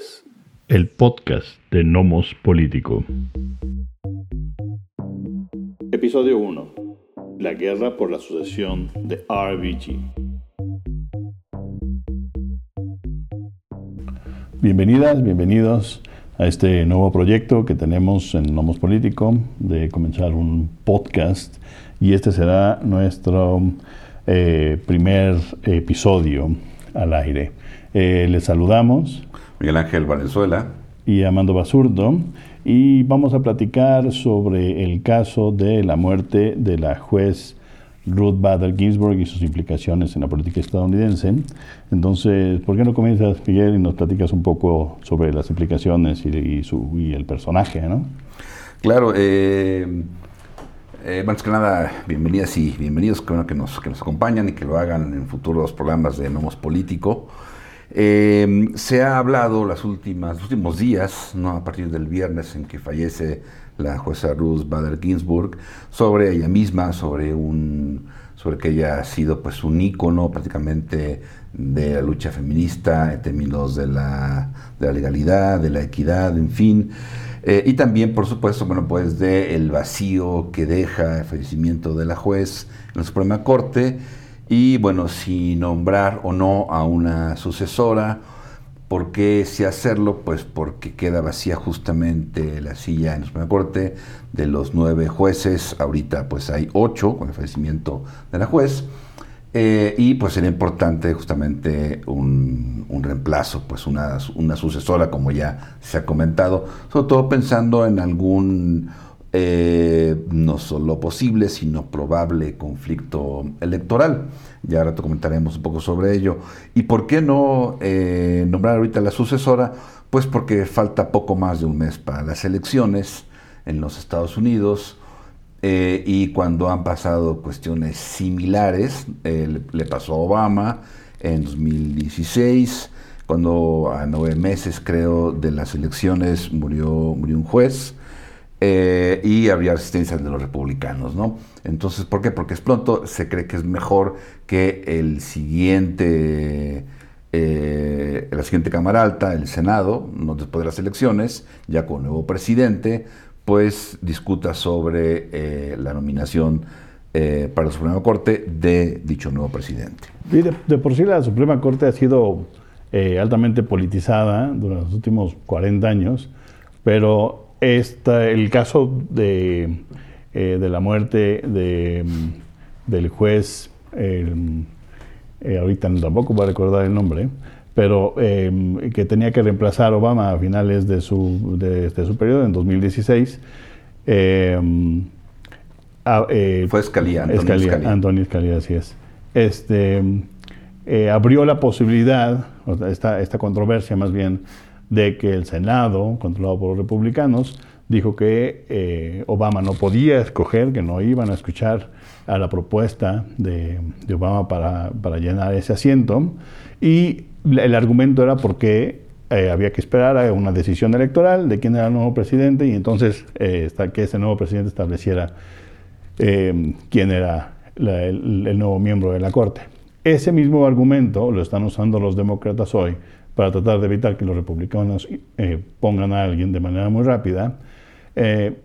es el podcast de Nomos Político. Episodio 1. La guerra por la sucesión de RBG. Bienvenidas, bienvenidos a este nuevo proyecto que tenemos en Nomos Político de comenzar un podcast y este será nuestro eh, primer episodio al aire. Eh, les saludamos. Miguel Ángel Valenzuela. Y Amando Basurdo. Y vamos a platicar sobre el caso de la muerte de la juez Ruth Bader Ginsburg y sus implicaciones en la política estadounidense. Entonces, ¿por qué no comienzas, Miguel, y nos platicas un poco sobre las implicaciones y, su, y el personaje, ¿no? Claro, eh, eh, bueno, es que nada, bienvenidas y bienvenidos que, que, nos, que nos acompañan y que lo hagan en futuros programas de Nomos Político. Eh, se ha hablado las últimas, los últimos días, ¿no? a partir del viernes en que fallece la jueza Ruth Bader Ginsburg, sobre ella misma, sobre un sobre que ella ha sido pues un ícono prácticamente de la lucha feminista en términos de la, de la legalidad, de la equidad, en fin. Eh, y también, por supuesto, bueno, pues de el vacío que deja el fallecimiento de la juez en la Suprema Corte y, bueno, si nombrar o no a una sucesora. ¿Por qué si hacerlo? Pues porque queda vacía justamente la silla en la Suprema Corte de los nueve jueces. Ahorita pues hay ocho con el fallecimiento de la juez. Eh, y pues sería importante justamente un, reemplazo, pues una, una, sucesora, como ya se ha comentado, sobre todo pensando en algún eh, no solo posible, sino probable conflicto electoral. Ya ahora comentaremos un poco sobre ello. ¿Y por qué no eh, nombrar ahorita la sucesora? Pues porque falta poco más de un mes para las elecciones en los Estados Unidos. Eh, y cuando han pasado cuestiones similares, eh, le pasó a Obama en 2016, cuando a nueve meses creo de las elecciones murió, murió un juez eh, y había resistencia de los republicanos, ¿no? Entonces, ¿por qué? Porque es pronto, se cree que es mejor que el siguiente... la siguiente Cámara Alta, el Senado, no después de las elecciones, ya con nuevo presidente, pues discuta sobre eh, la nominación eh, para la Suprema Corte de dicho nuevo presidente. de, por sí la Suprema Corte ha sido eh, altamente politizada durante los últimos 40 años, pero esta, el caso de, de la muerte de, del juez, ahorita tampoco voy a recordar el nombre, pero em, que tenía que reemplazar a Obama a finales de su, de, su periodo, en 2016. Em, eh, Fue Escalía, Antonio Escalía. así es. Este, eh, abrió la posibilidad, esta, esta controversia más bien, de que el Senado, controlado por los republicanos, dijo que eh, Obama no podía escoger, que no iban a escuchar a la propuesta de, Obama para, para, llenar ese asiento. Y el argumento era porque eh, había que esperar a una decisión electoral de quién era el nuevo presidente y entonces eh, que ese nuevo presidente estableciera eh, quién era el, nuevo miembro de la Corte. Ese mismo argumento lo están usando los demócratas hoy para tratar de evitar que los republicanos pongan a alguien de manera muy rápida.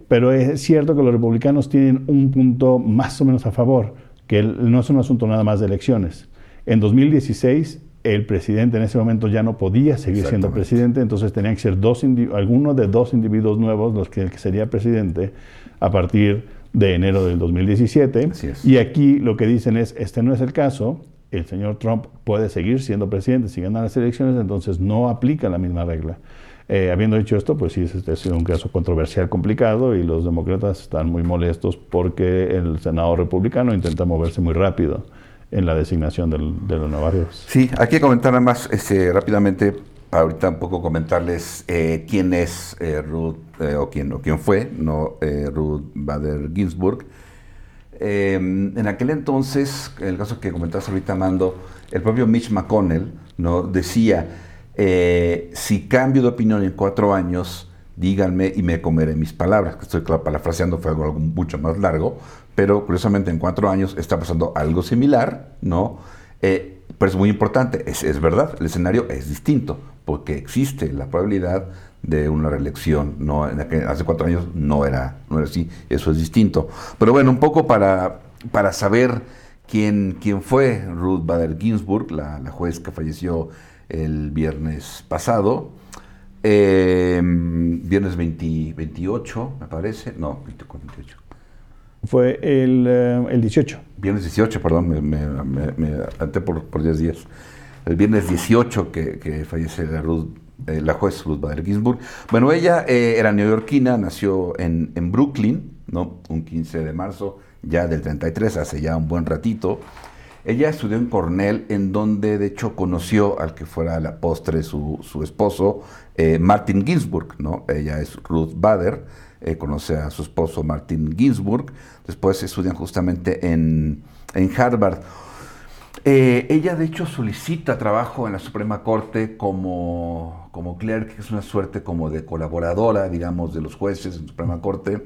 pero es cierto que los republicanos tienen un punto más o menos a favor, que no es un asunto nada más de elecciones. En 2016 el presidente en ese momento ya no podía seguir siendo presidente, entonces tenían que ser dos alguno de dos individuos nuevos los que, el que sería presidente a partir de enero del 2017. Y aquí lo que dicen es, este no es el caso, el señor Trump puede seguir siendo presidente si gana las elecciones, entonces no aplica la misma regla. Eh, habiendo dicho esto, pues sí, este ha sido un caso controversial, complicado, y los demócratas están muy molestos porque el Senado republicano intenta moverse muy rápido en la designación de los navarios. Sí, hay que comentar nada más este, rápidamente, ahorita un poco comentarles eh, quién es eh, Ruth, o, quién, o quién fue, no Ruth Bader Ginsburg. En aquel entonces, en el caso que comentaste ahorita, Mando, el propio Mitch McConnell ¿no? decía, si cambio de opinión en cuatro años, díganme y me comeré mis palabras. Estoy parafraseando, fue algo mucho más largo, pero curiosamente en cuatro años está pasando algo similar, ¿no? Eh, pero es muy importante, es, verdad, el escenario es distinto. porque existe la probabilidad de una reelección. No, hace cuatro años no era, no era así, eso es distinto. Pero bueno, un poco para, para saber quién, quién fue Ruth Bader Ginsburg, la, juez que falleció el viernes pasado. Em, viernes 28, me parece. No, 28. Fue el, eh, el 18. Viernes 18, perdón, me, me, me, por, por 10 días. El viernes 18 que, que fallece la Ruth eh, la juez Ruth Bader Ginsburg. Bueno, ella eh, era neoyorquina, nació en, en, Brooklyn, ¿no? Un 15 de marzo ya del 33, hace ya un buen ratito. Ella estudió en Cornell, en donde de hecho conoció al que fuera a la postre su, su esposo, eh, Martin Ginsburg, ¿no? Ella es Ruth Bader, conoce a su esposo Martin Ginsburg, después estudian justamente en, en Harvard. Eh, ella de hecho solicita trabajo en la Suprema Corte como, como clerk, que es una suerte como de colaboradora, digamos, de los jueces en la Suprema Corte,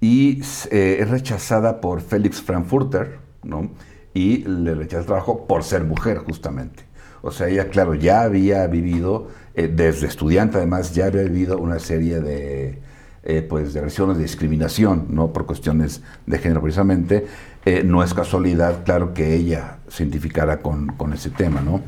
y eh, es rechazada por Félix Frankfurter, ¿no? Y le rechaza el trabajo por ser mujer, justamente. O sea, ella, claro, ya había vivido, eh, desde estudiante además, ya había vivido una serie de, pues, de agresiones de discriminación, ¿no? Por cuestiones de género precisamente. Eh, no es casualidad, claro, que ella se identificara con, ese tema, ¿no?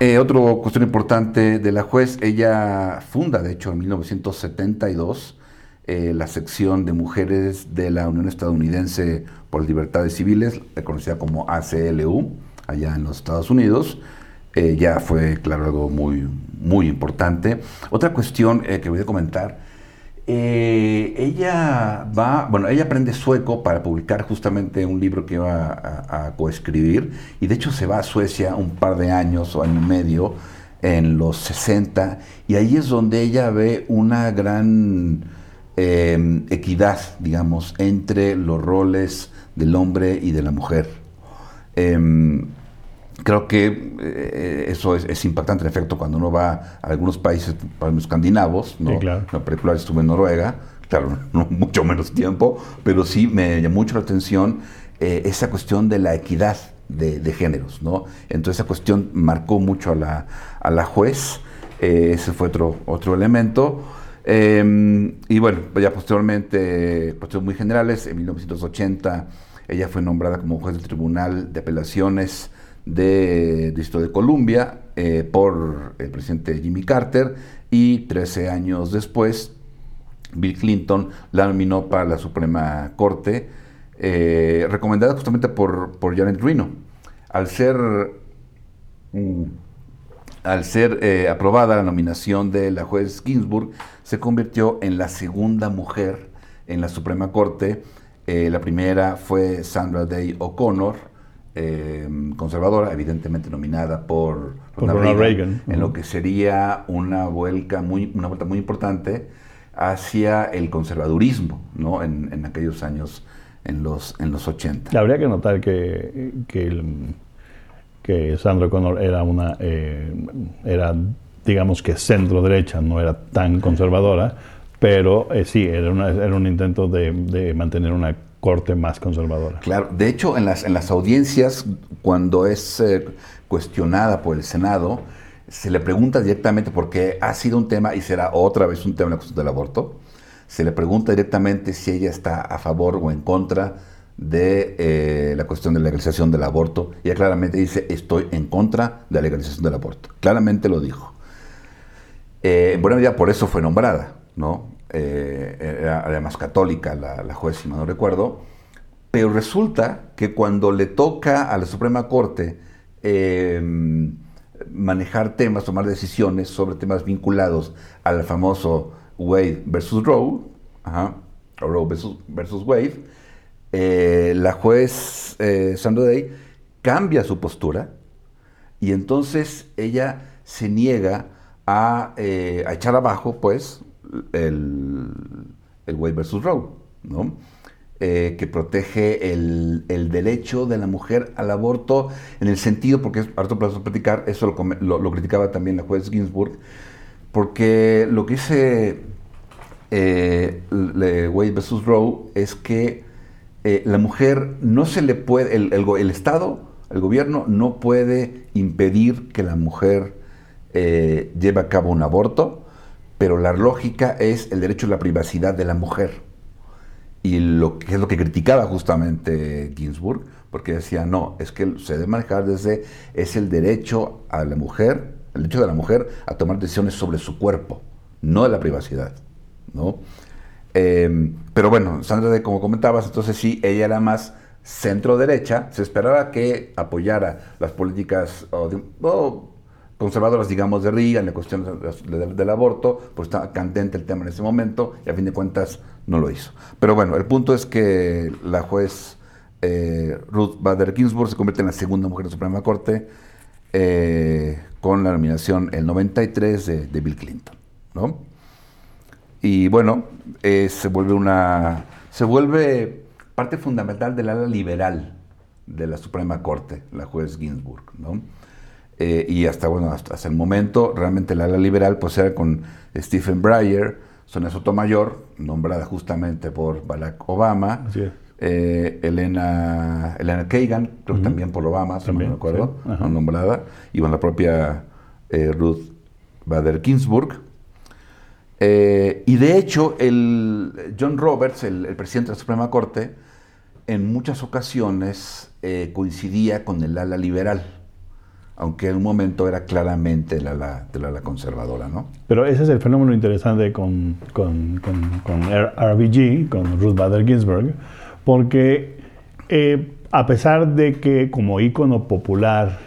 Eh, otra cuestión importante de la juez, ella funda, de hecho, en 1972 eh, la sección de mujeres de la Unión Estadounidense por Libertades Civiles, conocida como ACLU, allá en los Estados Unidos. Ya fue, claro, algo muy, muy importante. Otra cuestión que voy a comentar eh, ella va, bueno, ella aprende sueco para publicar justamente un libro que va a, coescribir y de hecho se va a Suecia un par de años o año y medio en los 60 y ahí es donde ella ve una gran eh, equidad, digamos, entre los roles del hombre y de la mujer. Em, Creo que eh, eso es, impactante, en efecto, cuando uno va a algunos países, países escandinavos, ¿no? claro. La película estuve en Noruega, claro, no mucho menos tiempo, pero sí me llamó mucho la atención eh, esa cuestión de la equidad de, géneros, ¿no? Entonces esa cuestión marcó mucho a la, a la juez, eh, ese fue otro, otro elemento. Em, y bueno, ya posteriormente, cuestiones muy generales, en 1980 ella fue nombrada como juez del Tribunal de Apelaciones de Distrito de Columbia eh, por el presidente Jimmy Carter y 13 años después Bill Clinton la nominó para la Suprema Corte, eh, recomendada justamente por, por Janet Reno. Al ser, mm, al ser eh, aprobada la nominación de la juez Ginsburg, se convirtió en la segunda mujer en la Suprema Corte. la primera fue Sandra Day O'Connor, eh, conservadora, evidentemente nominada por Ronald, Reagan, en lo que sería una vuelta muy, una vuelta muy importante hacia el conservadurismo ¿no? en, aquellos años, en los, en los 80. Habría que notar que, que, que Sandra Connor era una, eh, era digamos que centro derecha, no era tan conservadora, pero eh, sí, era, era un intento de, de mantener una corte más conservadora. Claro, de hecho, en las, en las audiencias, cuando es eh, cuestionada por el Senado, se le pregunta directamente, porque ha sido un tema y será otra vez un tema la cuestión del aborto, se le pregunta directamente si ella está a favor o en contra de eh, la cuestión de la legalización del aborto. Ella claramente dice, estoy en contra de la legalización del aborto. Claramente lo dijo. Eh, en buena medida por eso fue nombrada, ¿no? Eh, era además católica la, juez, si no recuerdo, pero resulta que cuando le toca a la Suprema Corte em, manejar temas, tomar decisiones sobre temas vinculados al famoso Wade versus Roe, Roe versus, Wade, eh, la juez eh, Sandra Day cambia su postura y entonces ella se niega a, a echar abajo, pues, el, el Wade versus Roe, ¿no? Eh, que protege el, derecho de la mujer al aborto en el sentido, porque harto plazo platicar, eso lo, criticaba también la juez Ginsburg, porque lo que dice eh, Wade versus Roe es que eh, la mujer no se le puede, el, el, Estado, el gobierno no puede impedir que la mujer eh, lleva a cabo un aborto, pero la lógica es el derecho a la privacidad de la mujer. Y lo que es lo que criticaba justamente Ginsburg, porque decía, no, es que se debe manejar desde, es el derecho a la mujer, el derecho de la mujer a tomar decisiones sobre su cuerpo, no de la privacidad, ¿no? Eh, pero bueno, Sandra, como comentabas, entonces sí, ella era más centro derecha, se esperaba que apoyara las políticas conservadoras, digamos, de Riga en la cuestión del aborto, pues estaba candente el tema en ese momento y a fin de cuentas no lo hizo. Pero bueno, el punto es que la juez eh, Ruth Bader Ginsburg se convierte en la segunda mujer de la Suprema Corte eh, con la nominación el 93 de, de Bill Clinton, ¿no? Y bueno, eh, se vuelve una. se vuelve parte fundamental del ala liberal de la Suprema Corte, la juez Ginsburg, ¿no? Eh, y hasta, bueno, hasta, el momento, realmente el ala liberal pues era con Stephen Breyer, Sonia Sotomayor, nombrada justamente por Barack Obama, eh, Elena, Elena Kagan, creo que también por Obama, si no me acuerdo, nombrada, y con la propia Ruth Bader Ginsburg, eh, y de hecho, el John Roberts, el, presidente de la Suprema Corte, en muchas ocasiones eh, coincidía con el ala liberal, aunque en un momento era claramente del ala conservadora. ¿no? Pero ese es el fenómeno interesante con, con, con, RBG, con Ruth Bader Ginsburg, porque eh, a pesar de que como ícono popular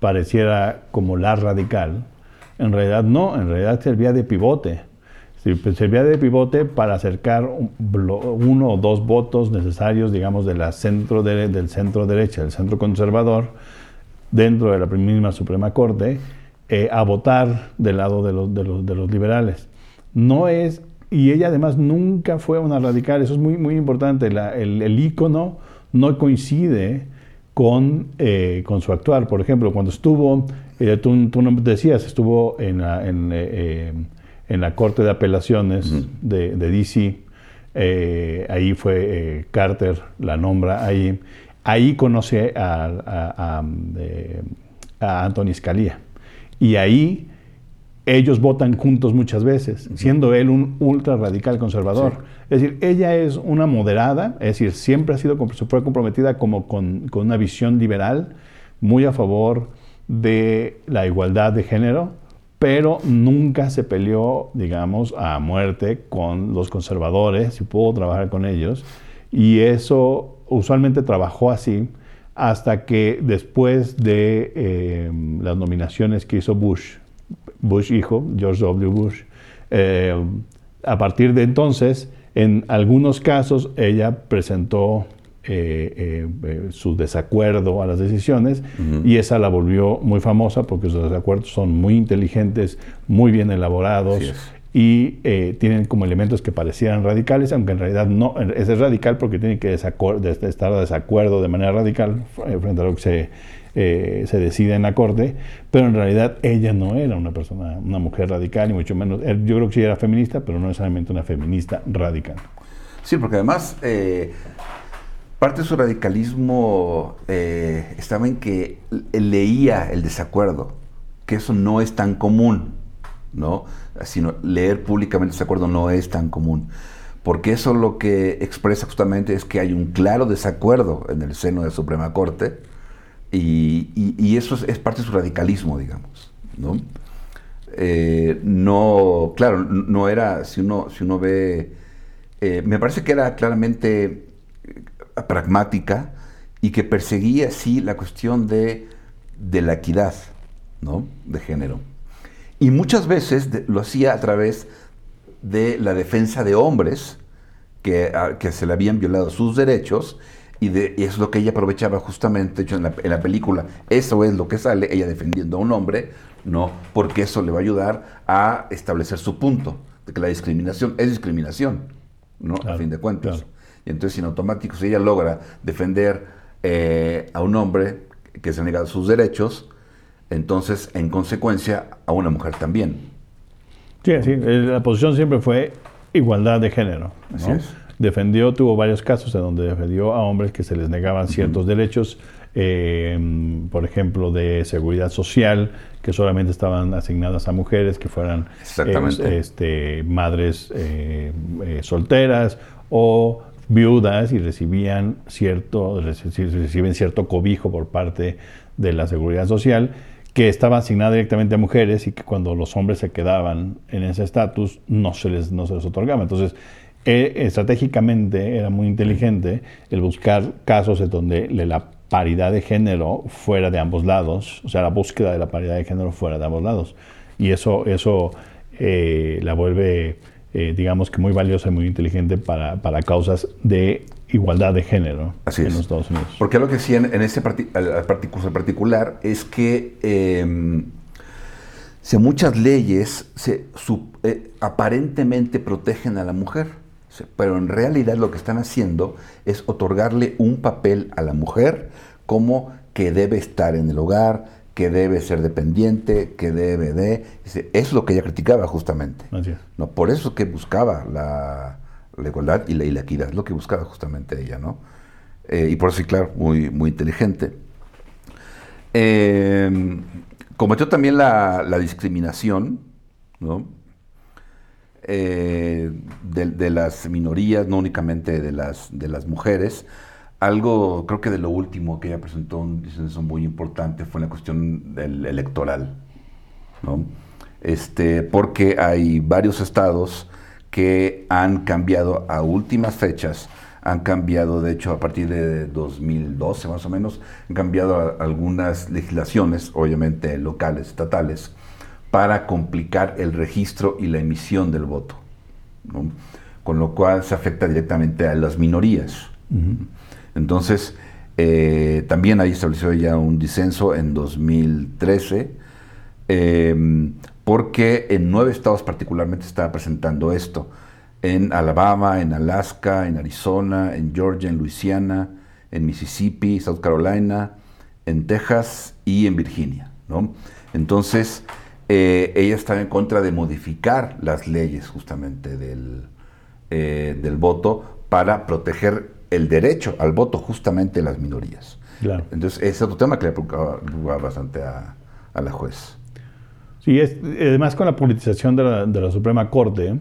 pareciera como la radical, en realidad no, en realidad servía de pivote servía de pivote para acercar uno o dos votos necesarios, digamos, de la centro del centro derecha, del centro conservador, dentro de la misma Suprema Corte, eh, a votar del lado de los, de, los, de los, liberales. No es, y ella además nunca fue una radical, eso es muy, muy importante, el, el ícono no coincide con, eh, con su actuar. Por ejemplo, cuando estuvo, eh, tú, tú decías, estuvo en, en en la Corte de Apelaciones de, DC. Eh, ahí fue eh, Carter, la nombra ahí. Ahí conoce a, a, Anthony Scalia. Y ahí ellos votan juntos muchas veces, siendo él un ultra radical conservador. Es decir, ella es una moderada, es decir, siempre ha sido fue comprometida como con, con una visión liberal, muy a favor de la igualdad de género, pero nunca se peleó, digamos, a muerte con los conservadores y pudo trabajar con ellos. Y eso usualmente trabajó así hasta que después de eh, las nominaciones que hizo Bush, Bush hijo, George W. Bush, eh, a partir de entonces, en algunos casos, ella presentó eh, eh, eh, su desacuerdo a las decisiones y esa la volvió muy famosa porque sus desacuerdos son muy inteligentes, muy bien elaborados y tienen como elementos que parecieran radicales, aunque en realidad no, es radical porque tiene que estar de desacuerdo de manera radical frente a lo que se, se decide en la corte, pero en realidad ella no era una persona, una mujer radical, ni mucho menos, yo creo que sí era feminista, pero no necesariamente una feminista radical. Sí, porque además Parte de su radicalismo eh, estaba en que leía el desacuerdo, que eso no es tan común, ¿no? Sino leer públicamente el desacuerdo no es tan común. Porque eso lo que expresa justamente es que hay un claro desacuerdo en el seno de la Suprema Corte y, eso es, parte de su radicalismo, digamos, ¿no? Eh, no, claro, no era, si uno, si uno ve, eh, me parece que era claramente pragmática y que perseguía así la cuestión de, la equidad ¿no? de género. Y muchas veces lo hacía a través de la defensa de hombres que, que se le habían violado sus derechos y, de, es lo que ella aprovechaba justamente, hecho en la, en la, película, eso es lo que sale, ella defendiendo a un hombre, no, porque eso le va a ayudar a establecer su punto, de que la discriminación es discriminación, ¿no? a fin de cuentas. Y entonces, en automático, si ella logra defender eh, a un hombre que se ha negado sus derechos, entonces, en consecuencia, a una mujer también. Sí, sí, eh, la posición siempre fue igualdad de género. Defendió, tuvo varios casos en donde defendió a hombres que se les negaban ciertos derechos eh, por ejemplo, de seguridad social, que solamente estaban asignadas a mujeres que fueran este, madres solteras o viudas y recibían cierto, reciben cierto cobijo por parte de la seguridad social que estaba asignada directamente a mujeres y que cuando los hombres se quedaban en ese estatus no se les no se les otorgaba. Entonces, eh, estratégicamente era muy inteligente el buscar casos en donde la paridad de género fuera de ambos lados, o sea, la búsqueda de la paridad de género fuera de ambos lados. Y eso, eso eh, la vuelve eh, digamos que muy valiosa y muy inteligente para, para causas de igualdad de género en los Estados Unidos. Porque lo que decían en este caso particular es que eh, si muchas leyes se, eh, aparentemente protegen a la mujer, pero en realidad lo que están haciendo es otorgarle un papel a la mujer como que debe estar en el hogar, que debe ser dependiente, que debe de... Es lo que ella criticaba justamente. ¿no? Por eso que buscaba la, igualdad y la, equidad, es lo que buscaba justamente ella, ¿no? Eh, y por eso, claro, muy, muy inteligente. Eh, cometió también la, discriminación, ¿no? Eh, de, de, las minorías, no únicamente de las, de las mujeres, algo, creo que de lo último que ella presentó un disenso muy importante fue la cuestión del electoral, ¿no? Este, porque hay varios estados que han cambiado a últimas fechas, han cambiado, de hecho, a partir de 2012 más o menos, han cambiado algunas legislaciones, obviamente locales, estatales, para complicar el registro y la emisión del voto, ¿no? con lo cual se afecta directamente a las minorías. Entonces, eh, también ahí estableció ya un disenso en 2013, em, porque en nueve estados particularmente estaba presentando esto. En Alabama, en Alaska, en Arizona, en Georgia, en Luisiana, en Mississippi, South Carolina, en Texas y en Virginia. Entonces, eh, ella estaba en contra de modificar las leyes justamente del, eh, del voto para proteger el derecho al voto justamente de las minorías. Entonces, ese es otro tema que le preocupaba, bastante a, la juez. Sí, es, además con la politización de la, Suprema Corte,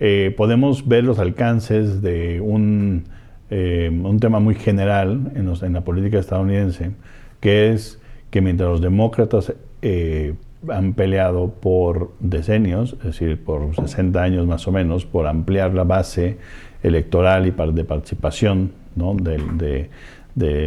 eh, podemos ver los alcances de un, eh, un tema muy general en, en, la política estadounidense, que es que mientras los demócratas eh, han peleado por decenios, es decir, por 60 años más o menos, por ampliar la base electoral y de participación de,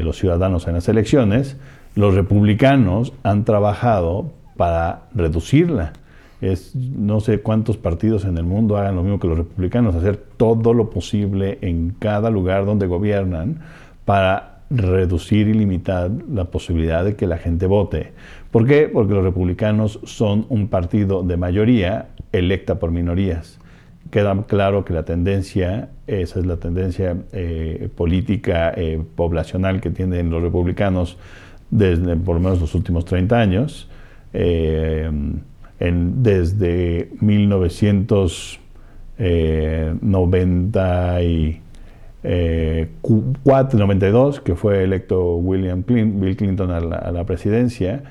los ciudadanos en las elecciones, los republicanos han trabajado para reducirla. Es, no sé cuántos partidos en el mundo hagan lo mismo que los republicanos, hacer todo lo posible en cada lugar donde gobiernan para reducir y limitar la posibilidad de que la gente vote. ¿Por qué? Porque los republicanos son un partido de mayoría electa por minorías queda claro que la tendencia, esa es la tendencia eh, política eh, poblacional que tienen los republicanos desde por lo menos los últimos 30 años. Eh, desde 1994, 92, que fue electo William Bill Clinton a la presidencia,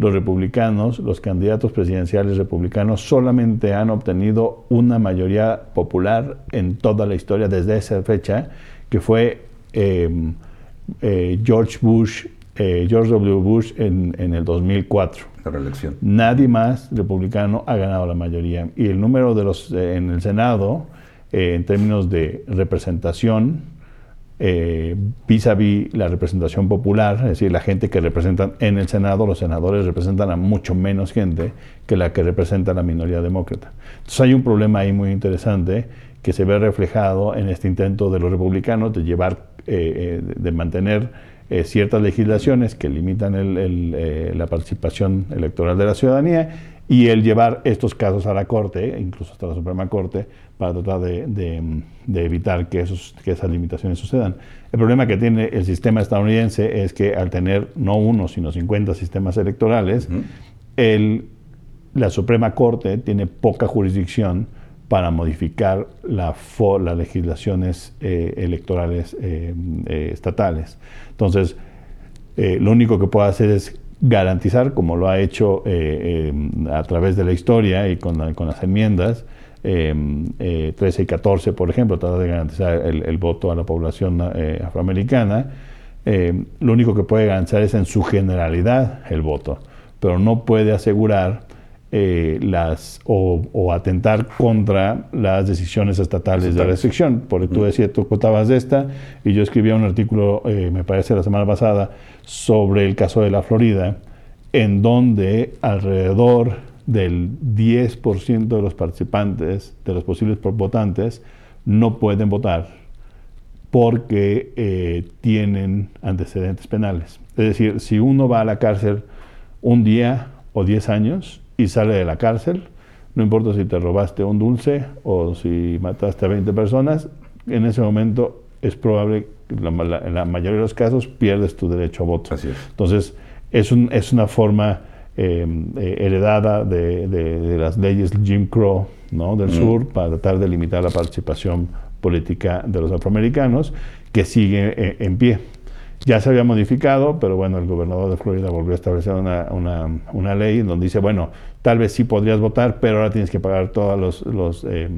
los republicanos, los candidatos presidenciales republicanos solamente han obtenido una mayoría popular en toda la historia desde esa fecha, que fue em, eh, George Bush, eh, George W. Bush en, el 2004. Nadie más republicano ha ganado la mayoría. Y el número de los eh, en el Senado, en términos de representación, eh, vis a vis la representación popular, es decir, la gente que representan en el Senado, los senadores representan a mucho menos gente que la que representa la minoría demócrata. Entonces hay un problema ahí muy interesante que se ve reflejado en este intento de los republicanos de llevar, eh, eh, de mantener ciertas legislaciones que limitan la participación electoral de la ciudadanía y el llevar estos casos a la Corte, incluso hasta la Suprema Corte, para tratar de, evitar que, esos, que esas limitaciones sucedan. El problema que tiene el sistema estadounidense es que al tener no uno, sino 50 sistemas electorales, el, la Suprema Corte tiene poca jurisdicción para modificar la las legislaciones eh, electorales eh, eh, estatales. Entonces, lo único que puede hacer es garantizar, como lo ha hecho a través de la historia y con, las enmiendas, 13 y 14, por ejemplo, trata de garantizar el, voto a la población afroamericana. lo único que puede garantizar es en su generalidad el voto, pero no puede asegurar eh, las, o, atentar contra las decisiones estatales de restricción. Porque tú decías, tú contabas de esta, y yo escribía un artículo, eh, me parece la semana pasada, sobre el caso de la Florida, en donde alrededor del 10% de los participantes, de los posibles votantes, no pueden votar porque eh, tienen antecedentes penales. Es decir, si uno va a la cárcel un día o 10 años, y sale de la cárcel. No importa si te robaste un dulce o si mataste a 20 personas, en ese momento es probable que en la mayoría de los casos pierdes tu derecho a voto. Entonces, es, un, es una forma em, eh, heredada de, las leyes Jim Crow ¿no? del mm. sur para tratar de limitar la participación política de los afroamericanos que sigue eh, en pie. Ya se había modificado, pero bueno, el gobernador de Florida volvió a establecer una, una, una ley donde dice, bueno, tal vez sí podrías votar, pero ahora tienes que pagar todos los, eh,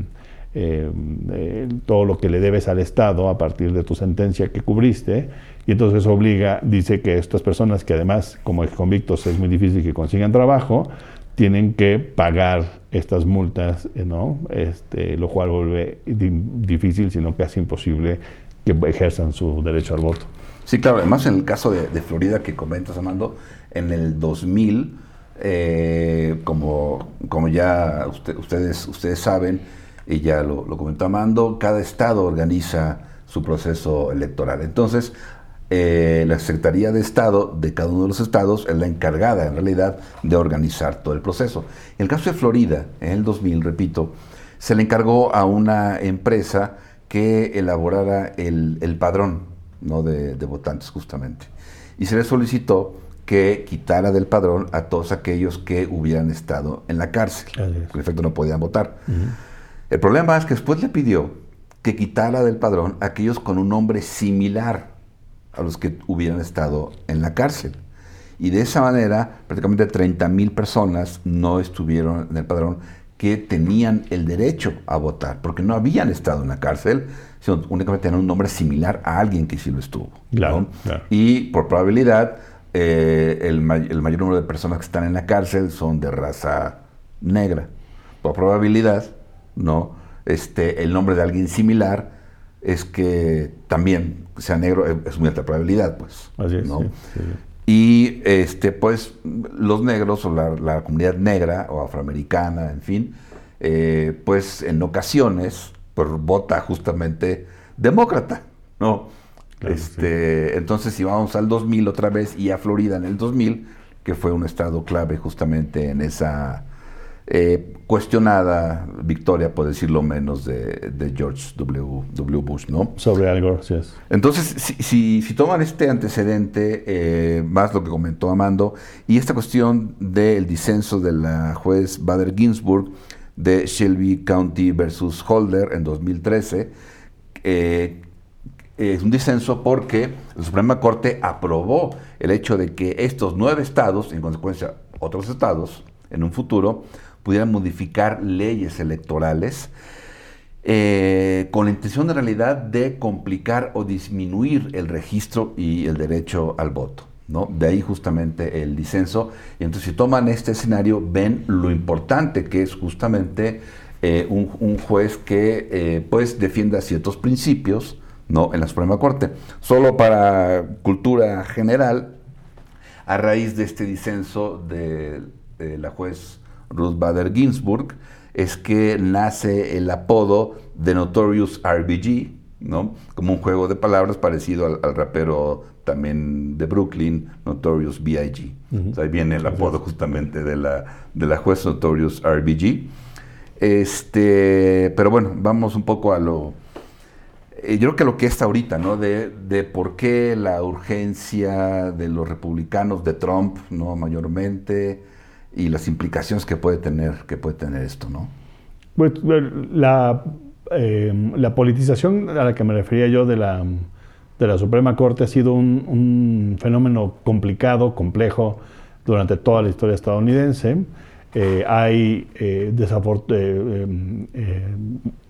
eh, eh, todo lo que le debes al Estado a partir de tu sentencia que cubriste. Y entonces obliga, dice que estas personas que además como convictos es muy difícil que consigan trabajo, tienen que pagar estas multas, ¿no? este, lo cual vuelve difícil, sino casi imposible que ejerzan su derecho al voto. Sí, claro, además en el caso de, Florida que comentas, Amando, en el 2000, eh, como, como ya ustedes, ustedes saben, y ya lo, comentó Amando, cada estado organiza su proceso electoral. Entonces, eh, la Secretaría de Estado de cada uno de los estados es la encargada, en realidad, de organizar todo el proceso. En el caso de Florida, en el 2000, repito, se le encargó a una empresa que elaborara el, el padrón ¿no? de, votantes justamente. Y se le solicitó que quitara del padrón a todos aquellos que hubieran estado en la cárcel. Por efecto no podían votar. El problema es que después le pidió que quitara del padrón a aquellos con un nombre similar a los que hubieran estado en la cárcel. Y de esa manera, prácticamente 30 mil personas no estuvieron en el padrón que tenían el derecho a votar, porque no habían estado en la cárcel, sino únicamente tenían un nombre similar a alguien que sí lo estuvo. Y por probabilidad, eh, el, mayor número de personas que están en la cárcel son de raza negra. Por probabilidad, ¿no? Este, el nombre de alguien similar es que también sea negro, es muy alta probabilidad, pues. Así es, y este, pues los negros o la, comunidad negra o afroamericana, en fin, eh, pues en ocasiones pues, vota justamente demócrata, ¿no? este, Entonces si vamos al 2000 otra vez y a Florida en el 2000, que fue un estado clave justamente en esa eh, cuestionada victoria, por decirlo menos, de, George w, w, Bush, ¿no? Sobre algo, sí es. Entonces, si, si, toman este antecedente, eh, más lo que comentó Amando, y esta cuestión del disenso de la juez Bader Ginsburg de Shelby County versus Holder en 2013, eh, es un disenso porque la Suprema Corte aprobó el hecho de que estos nueve estados, en consecuencia otros estados, en un futuro, pudieran modificar leyes electorales eh, con la intención en realidad de complicar o disminuir el registro y el derecho al voto. ¿No? De ahí justamente el disenso. Y entonces si toman este escenario, ven lo importante que es justamente eh, un, juez que eh, pues defienda ciertos principios ¿no? en la Suprema Corte. Solo para cultura general, a raíz de este disenso de la juez Ruth Bader Ginsburg, es que nace el apodo de Notorious RBG, ¿no? Como un juego de palabras parecido al, rapero también de Brooklyn, Notorious B.I.G. ahí viene el apodo justamente de la, de la juez Notorious RBG. Este, pero bueno, vamos un poco a lo... Eh, yo creo que lo que está ahorita, ¿no? De, de por qué la urgencia de los republicanos, de Trump, ¿no? Mayormente, y las implicaciones que puede tener, que puede tener esto, ¿no? Pues, la, eh, la politización a la que me refería yo de la, de la Suprema Corte ha sido un, fenómeno complicado, complejo durante toda la historia estadounidense. Eh, hay eh,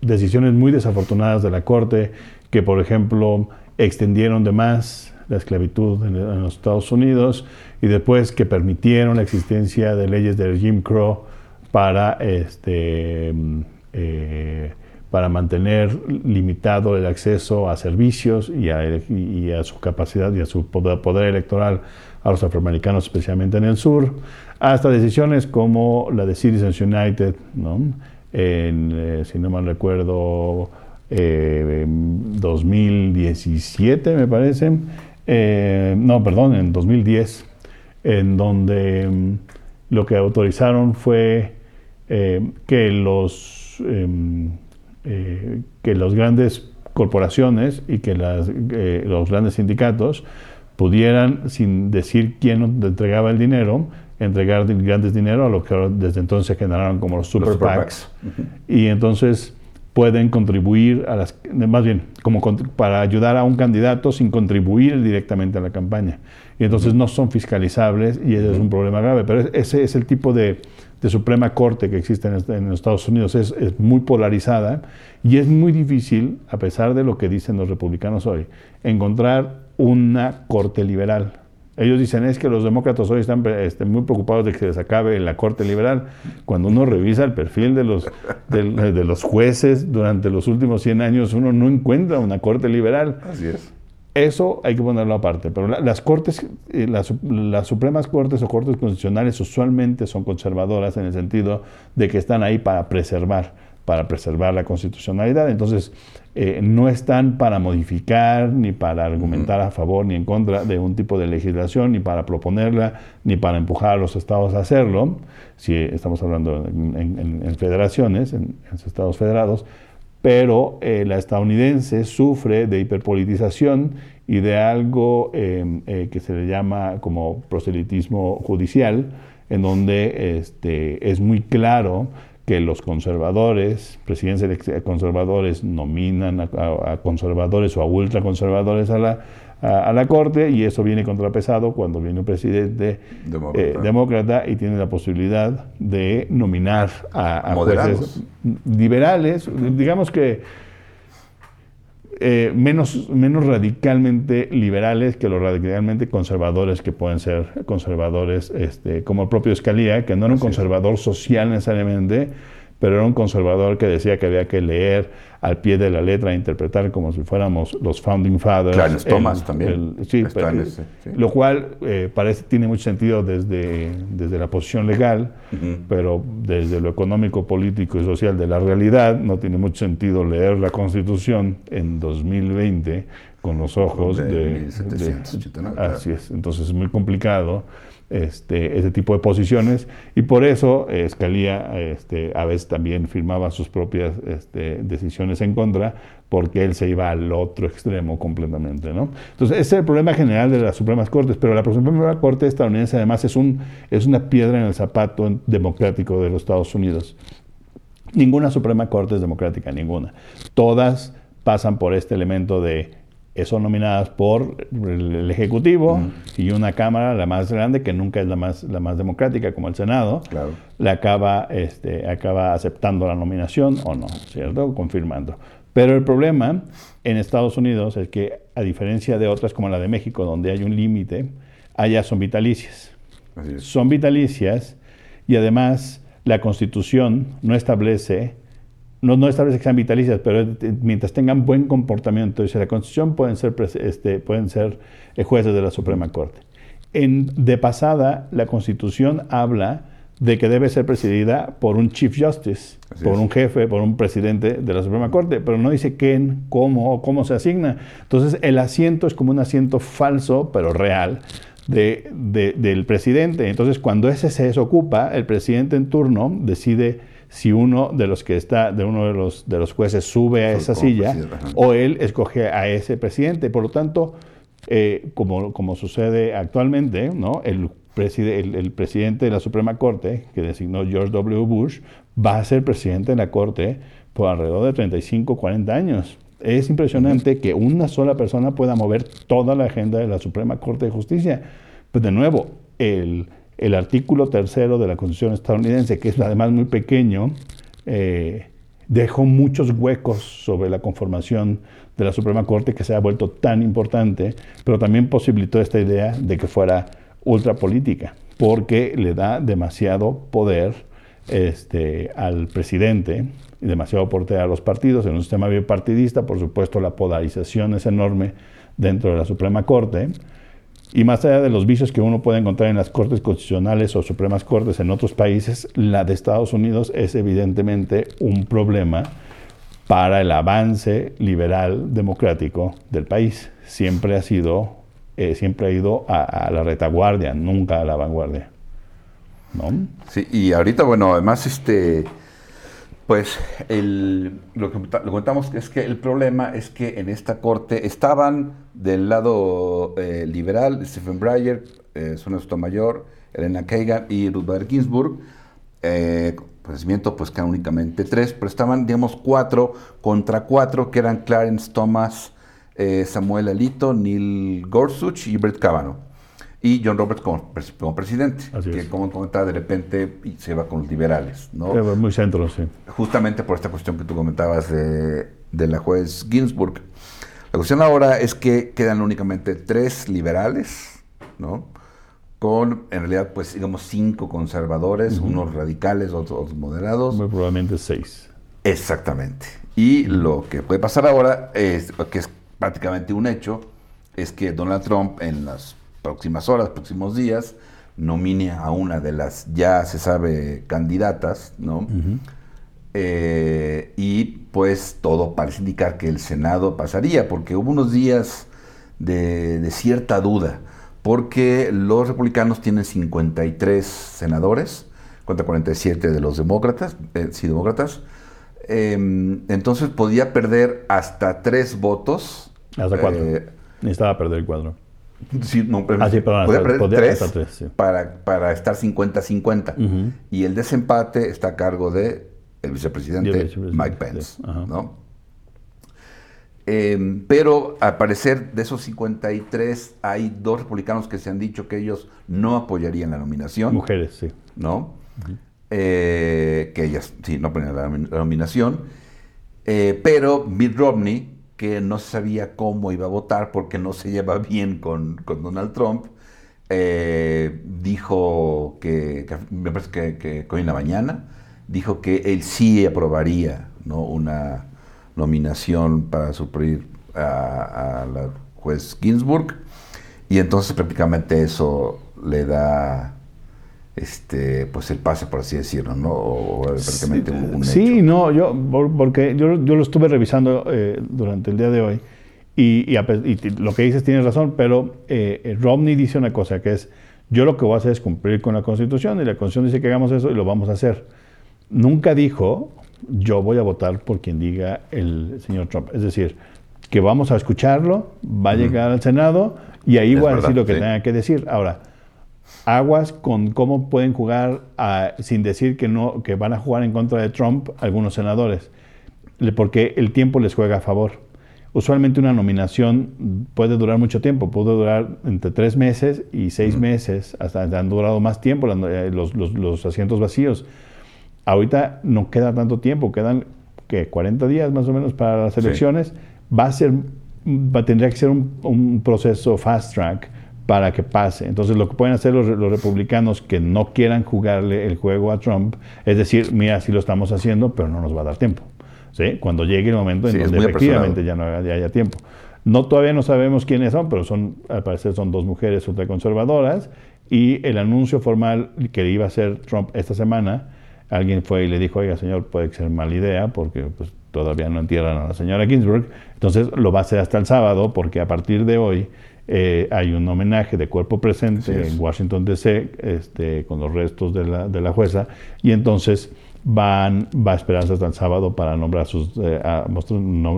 decisiones muy desafortunadas de la Corte que, por ejemplo, extendieron de más la esclavitud en, los Estados Unidos y después que permitieron la existencia de leyes del Jim Crow para este, para mantener limitado el acceso a servicios y a, su capacidad y a su poder, electoral a los afroamericanos, especialmente en el sur, hasta decisiones como la de Citizens United, en, eh, si no mal recuerdo, eh, 2017 me parece, eh, no, perdón, en 2010, en donde mm, lo que autorizaron fue eh, que los em, eh, que las grandes corporaciones y que eh, los grandes sindicatos pudieran, sin decir quién entregaba el dinero, entregar grandes dinero a lo que desde entonces generaron como los super, PACs. Y entonces pueden contribuir a las, más bien, como para ayudar a un candidato sin contribuir directamente a la campaña. Y entonces no son fiscalizables y ese es un problema grave. Pero ese es el tipo de, de Suprema Corte que existe en, Estados Unidos es, muy polarizada y es muy difícil, a pesar de lo que dicen los republicanos hoy, encontrar una corte liberal. Ellos dicen es que los demócratas hoy están este, muy preocupados de que se acabe la corte liberal. Cuando uno revisa el perfil de los, de los jueces durante los últimos 100 años, uno no encuentra una corte liberal. Así es. Eso hay que ponerlo aparte, pero las cortes, eh, las, supremas cortes o cortes constitucionales usualmente son conservadoras en el sentido de que están ahí para preservar, para preservar la constitucionalidad. Entonces, eh, no están para modificar, ni para argumentar a favor ni en contra de un tipo de legislación, ni para proponerla, ni para empujar a los estados a hacerlo, si estamos hablando en, federaciones, en, en estados federados, pero eh, la estadounidense sufre de hiperpolitización y de algo em, eh, que se le llama como proselitismo judicial, en donde este, es muy claro que los conservadores, presidentes conservadores, nominan a, conservadores o a ultraconservadores a la, a, la Corte y eso viene contrapesado cuando viene un presidente eh, demócrata, y tiene la posibilidad de nominar a, jueces liberales, digamos que eh, menos, menos radicalmente liberales que los radicalmente conservadores que pueden ser conservadores, este, como el propio Escalía, que no era un conservador social necesariamente, pero era un conservador que decía que había que leer al pie de la letra e interpretar como si fuéramos los founding fathers. Clarence Thomas también. sí, lo cual eh, parece tiene mucho sentido desde, desde la posición legal, pero desde lo económico, político y social de la realidad no tiene mucho sentido leer la Constitución en 2020 con los ojos de, de 1789. así es, entonces es muy complicado este, ese tipo de posiciones y por eso eh, Escalía este, a veces también firmaba sus propias este, decisiones en contra porque él se iba al otro extremo completamente. ¿no? Entonces ese es el problema general de las Supremas Cortes, pero la Suprema Corte estadounidense además es, un, es una piedra en el zapato democrático de los Estados Unidos. Ninguna Suprema Corte es democrática, ninguna. Todas pasan por este elemento de son nominadas por el Ejecutivo y una Cámara, la más grande, que nunca es la más, la más democrática, como el Senado, claro. la acaba, este, acaba aceptando la nominación o no, ¿cierto? Confirmando. Pero el problema en Estados Unidos es que, a diferencia de otras como la de México, donde hay un límite, allá son vitalicias. Son vitalicias y además la Constitución no establece no, no establece que sean vitalicias, pero eh, mientras tengan buen comportamiento y la Constitución pueden ser, este, pueden ser eh, jueces de la Suprema Corte. En, de pasada, la Constitución habla de que debe ser presidida por un Chief Justice, por un jefe, por un presidente de la Suprema Corte, pero no dice quién, cómo, cómo se asigna. Entonces, el asiento es como un asiento falso, pero real, de, del presidente. Entonces, cuando ese se desocupa, el presidente en turno decide si uno de los que está, de uno de los, de los jueces sube a esa silla o él escoge a ese presidente. Por lo tanto, eh, como, como sucede actualmente, ¿no? el, el, presidente de la Suprema Corte, que designó George W. Bush, va a ser presidente de la Corte por alrededor de 35, 40 años. Es impresionante que una sola persona pueda mover toda la agenda de la Suprema Corte de Justicia. Pues de nuevo, el, el artículo tercero de la Constitución estadounidense, que es además muy pequeño, eh, dejó muchos huecos sobre la conformación de la Suprema Corte que se ha vuelto tan importante, pero también posibilitó esta idea de que fuera ultrapolítica, porque le da demasiado poder este, al presidente y demasiado poder a los partidos. En un sistema bipartidista, por supuesto, la polarización es enorme dentro de la Suprema Corte. Y más allá de los vicios que uno puede encontrar en las Cortes Constitucionales o Supremas Cortes en otros países, la de Estados Unidos es evidentemente un problema para el avance liberal democrático del país. Siempre ha sido, eh, siempre ha ido a, la retaguardia, nunca a la vanguardia. ¿No? Sí, y ahorita, bueno, además, este, pues lo que lo contamos es que el problema es que en esta corte estaban del lado eh, liberal Stephen Breyer, eh, Sonia Mayor, Elena Kagan y Ruth Bader Ginsburg. Eh, procedimiento pues quedan únicamente tres, pero estaban, digamos, cuatro contra cuatro, que eran Clarence Thomas, eh, Samuel Alito, Neil Gorsuch y Brett Kavanaugh y John Roberts como, como presidente, que como comentaba de repente se va con los liberales. ¿no? Muy centro, sí. Justamente por esta cuestión que tú comentabas de, de, la juez Ginsburg. La cuestión ahora es que quedan únicamente tres liberales, ¿no? con en realidad pues digamos cinco conservadores, unos radicales, otros moderados. Muy probablemente seis. Exactamente. Y lo que puede pasar ahora, es, que es prácticamente un hecho, es que Donald Trump en las próximas horas, próximos días, nomine a una de las ya se sabe candidatas, ¿no? Eh, y pues todo parece indicar que el Senado pasaría, porque hubo unos días de, cierta duda, porque los republicanos tienen 53 senadores contra 47 de los demócratas, eh, sí, demócratas, em, entonces podía perder hasta tres votos. Hasta cuatro. Eh, Necesitaba perder el cuadro. Sí, no, ah, perder tres, para, para, estar 50-50. Y el desempate está a cargo de el vicepresidente, Mike Pence. ¿no? Em, pero al parecer de esos 53 hay dos republicanos que se han dicho que ellos no apoyarían la nominación. Mujeres, sí. ¿No? Eh, que ellas sí no apoyarían la, nominación. Eh, pero Mitt Romney, que no sabía cómo iba a votar porque no se lleva bien con, Donald Trump, eh, dijo que, me parece que, hoy en la mañana, dijo que él sí aprobaría ¿no? una nominación para suplir a, la juez Ginsburg, y entonces prácticamente eso le da este pues el pase por así decirlo no o, prácticamente un, sí no yo porque yo, yo lo estuve revisando eh, durante el día de hoy y, lo que dices tienes razón pero eh, eh, Romney dice una cosa que es yo lo que voy a hacer es cumplir con la Constitución y la Constitución dice que hagamos eso y lo vamos a hacer. Nunca dijo yo voy a votar por quien diga el señor Trump. Es decir que vamos a escucharlo va a llegar al Senado y ahí voy a decir lo que tenga que decir. Ahora aguas con cómo pueden jugar sin decir que no que van a jugar en contra de Trump algunos senadores, porque el tiempo les juega a favor. Usualmente una nominación puede durar mucho tiempo, puede durar entre tres meses y seis meses, hasta han durado más tiempo eh, los, los, asientos vacíos. Ahorita no queda tanto tiempo, quedan que 40 días más o menos para las elecciones. Va a ser, va, tendría que ser un, un proceso fast track para que pase. Entonces lo que pueden hacer los, republicanos que no quieran jugarle el juego a Trump es decir, mira, sí lo estamos haciendo, pero no nos va a dar tiempo. ¿sí? Cuando llegue el momento en donde efectivamente ya no haya, tiempo. No todavía no sabemos quiénes son, pero son al parecer son dos mujeres ultraconservadoras y el anuncio formal que iba a hacer Trump esta semana, alguien fue y le dijo, oiga señor, puede ser mala idea porque pues, todavía no entierran a la señora Ginsburg, entonces lo va a hacer hasta el sábado porque a partir de hoy eh, hay un homenaje de cuerpo presente en Washington, D.C., este, con los restos de la, de la, jueza, y entonces van, va a esperarse hasta el sábado para nombrar sus, eh,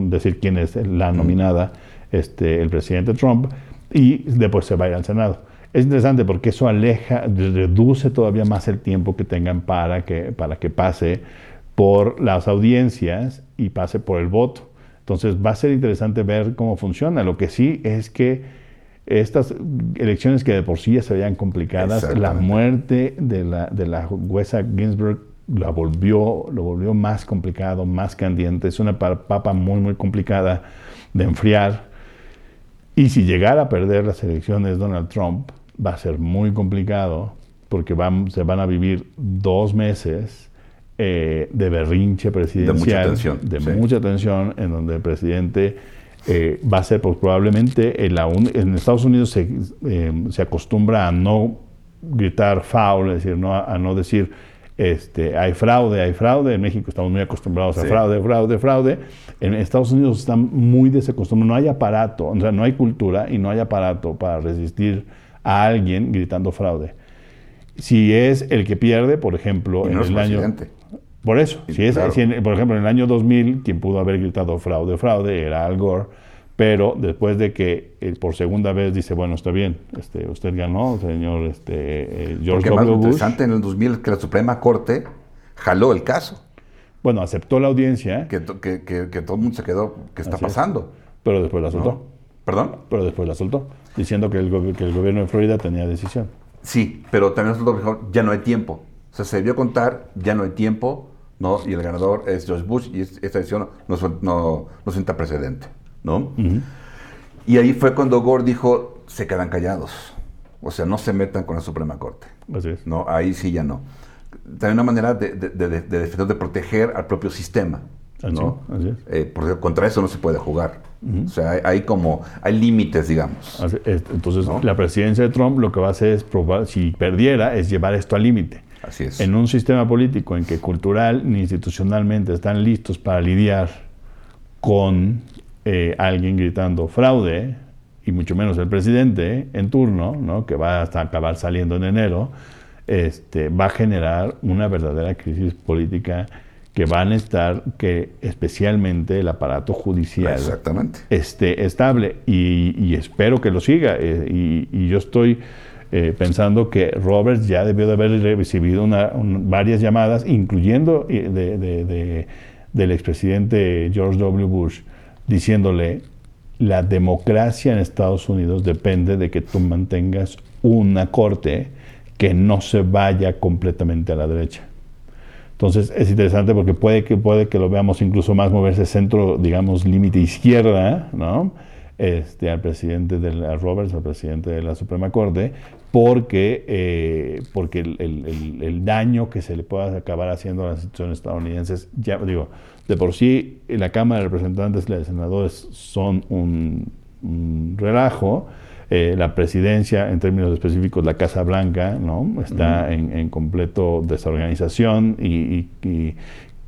decir quién es la nominada, este, el presidente Trump, y después se va a ir al Senado. Es interesante porque eso aleja, reduce todavía más el tiempo que tengan para que, para que pase por las audiencias y pase por el voto. Entonces va a ser interesante ver cómo funciona. Lo que sí es que estas elecciones que de por sí ya se veían complicadas, la muerte de la, de la jueza Ginsburg la volvió, lo volvió más complicado, más candente. Es una papa muy, muy complicada de enfriar. Y si llegara a perder las elecciones Donald Trump, va a ser muy complicado porque van, se van a vivir dos meses eh, de berrinche presidencial, de mucha tensión, en donde el presidente eh, va a ser pues, probablemente en, en Estados Unidos se, eh, se, acostumbra a no gritar foul, es decir, no, a no decir este, hay fraude, hay fraude. En México estamos muy acostumbrados a fraude, fraude, fraude. En Estados Unidos están muy desacostumbrados. No hay aparato, o sea, no hay cultura y no hay aparato para resistir a alguien gritando fraude. Si es el que pierde, por ejemplo, en el año. Por eso, si es, por ejemplo, en el año 2000, quien pudo haber gritado fraude, fraude, era Al Gore pero después de que eh, por segunda vez dice, bueno, está bien, este, usted ganó, señor este, eh, George Porque W. Más interesante en el 2000 que la Suprema Corte jaló el caso. Bueno, aceptó la audiencia. Que, que, que, todo el mundo se quedó, ¿qué está pasando? Pero después la soltó. ¿Perdón? Pero después la soltó, diciendo que el, que el gobierno de Florida tenía decisión. Sí, pero también soltó mejor, ya no hay tiempo. O sea, se debió contar, ya no hay tiempo, ¿no? Y el ganador es George Bush y esta decisión no, no, no sienta precedente. ¿no? Y ahí fue cuando Gore dijo, se quedan callados. O sea, no se metan con la Suprema Corte. Así es. ¿no? Ahí sí ya no. También una manera de, defender, de proteger al propio sistema. ¿no? Así es. Eh, porque contra eso no se puede jugar. O sea, hay, como, hay límites, digamos. Entonces, la presidencia de Trump lo que va a hacer es probar, si perdiera, es llevar esto al límite. Así es. En un sistema político en que cultural ni institucionalmente están listos para lidiar con eh, alguien gritando fraude, y mucho menos el presidente en turno, ¿no? que va hasta acabar saliendo en enero, este, va a generar una verdadera crisis política que van a estar que especialmente el aparato judicial esté estable y, espero que lo siga eh, y, yo estoy eh, pensando que Roberts ya debió de haber recibido varias llamadas incluyendo de, del expresidente George W. Bush diciéndole, la democracia en Estados Unidos depende de que tú mantengas una corte que no se vaya completamente a la derecha. Entonces es interesante porque puede que, puede que lo veamos incluso más moverse centro, digamos, límite izquierda, ¿no? Este, al presidente de la Roberts, al presidente de la Suprema Corte, porque, eh, porque el, el, daño que se le pueda acabar haciendo a las instituciones estadounidenses, ya digo, de por sí, la Cámara de Representantes y la de Senadores son un, relajo. Eh, la presidencia, en términos específicos, la Casa Blanca, ¿no? está en, completo desorganización y,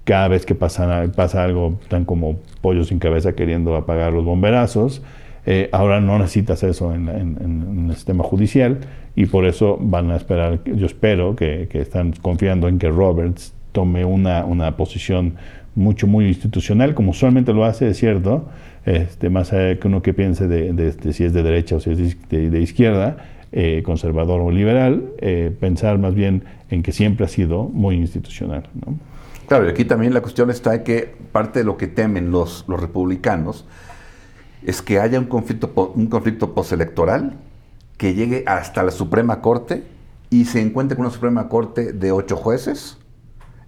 cada vez que pasa, pasa algo, están como pollos sin cabeza queriendo apagar los bomberazos. Eh, ahora no necesitas eso en, el sistema judicial y por eso van a esperar, yo espero que, están confiando en que Roberts tome una, una posición mucho, muy institucional, como usualmente lo hace, es cierto, este, más allá que uno que piense de, si es de derecha o si es de, izquierda, eh, conservador o liberal, eh, pensar más bien en que siempre ha sido muy institucional. Claro, y aquí también la cuestión está en que parte de lo que temen los, los republicanos es que haya un conflicto, un conflicto postelectoral que llegue hasta la Suprema Corte y se encuentre con una Suprema Corte de ocho jueces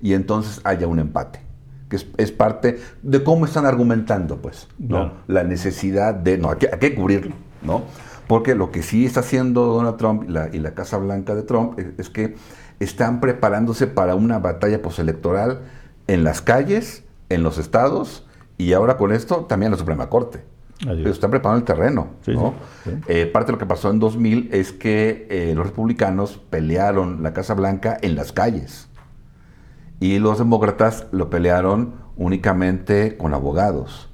y entonces haya un empate que es, parte de cómo están argumentando, pues, ¿no? La necesidad de, no, hay que, cubrirlo, ¿no? Porque lo que sí está haciendo Donald Trump y la, Casa Blanca de Trump es, que están preparándose para una batalla postelectoral en las calles, en los estados y ahora con esto también en la Suprema Corte. Pero están preparando el terreno. ¿no? Eh, parte de lo que pasó en 2000 es que eh, los republicanos pelearon la Casa Blanca en las calles. Y los demócratas lo pelearon únicamente con abogados.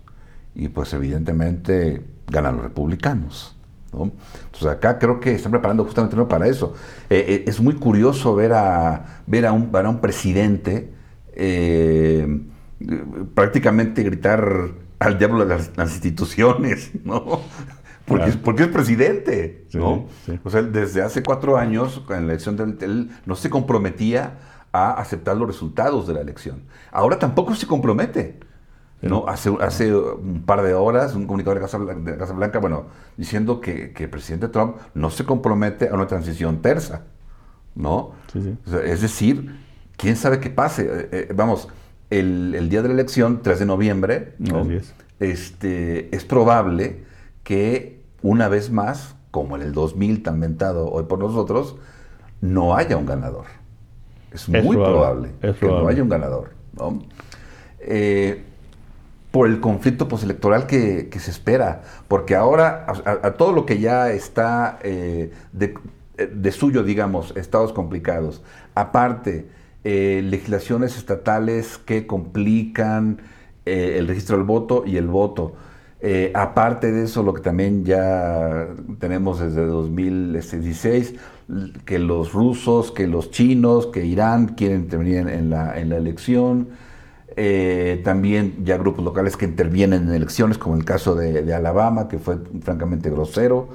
Y pues evidentemente ganan los republicanos. Entonces acá creo que están preparando justamente para eso. Eh, eh, es muy curioso ver a, ver a, un, un presidente eh, prácticamente gritar al diablo de las, instituciones, ¿no? Porque, porque es presidente, ¿no? O sea, desde hace cuatro años, en la elección del, él no se comprometía a aceptar los resultados de la elección. Ahora tampoco se compromete. ¿No? Hace, hace un par de horas, un comunicador de Casa, de Casa Blanca, bueno, diciendo que, que, el presidente Trump no se compromete a una transición tersa, ¿no? Sí, sí. O sea, es decir, quién sabe qué pase. Eh, eh, vamos, el, el, día de la elección, 3 de noviembre, ¿no? Así es. Este, es probable que una vez más, como en el 2000 tan mentado hoy por nosotros, no haya un ganador. Es, Es muy probable, probable, es que no haya un ganador. ¿no? Eh, por el conflicto postelectoral que, se espera, porque ahora a, todo lo que ya está eh, de, suyo, digamos, estados complicados, aparte, eh, legislaciones estatales que complican eh, el registro del voto y el voto. Aparte de eso, lo que también ya tenemos desde 2016, l- que los rusos, que los chinos, que Irán quieren intervenir en la elección. Eh, también ya grupos locales que intervienen en elecciones, como el caso de, de Alabama, que fue francamente grosero.